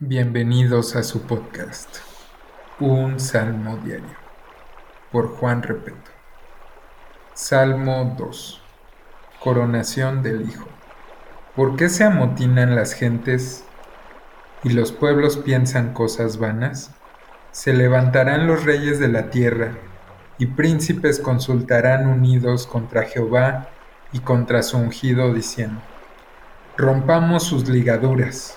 Bienvenidos a su podcast, Un Salmo Diario, por Juan Repeto. Salmo 2. Coronación del Hijo. ¿Por qué se amotinan las gentes y los pueblos piensan cosas vanas? Se levantarán los reyes de la tierra y príncipes consultarán unidos contra Jehová y contra su ungido diciendo, rompamos sus ligaduras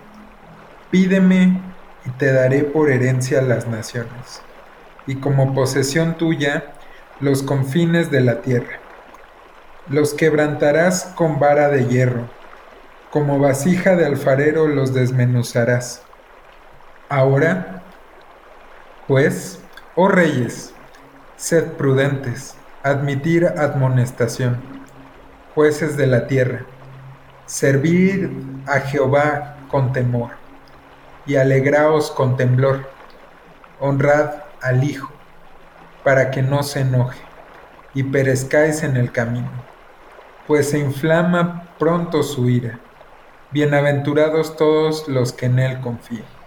Pídeme y te daré por herencia las naciones, y como posesión tuya los confines de la tierra. Los quebrantarás con vara de hierro, como vasija de alfarero los desmenuzarás. Ahora, pues, oh reyes, sed prudentes, admitir admonestación, jueces de la tierra, servir a Jehová con temor y alegraos con temblor. Honrad al Hijo, para que no se enoje y perezcáis en el camino, pues se inflama pronto su ira. Bienaventurados todos los que en Él confían.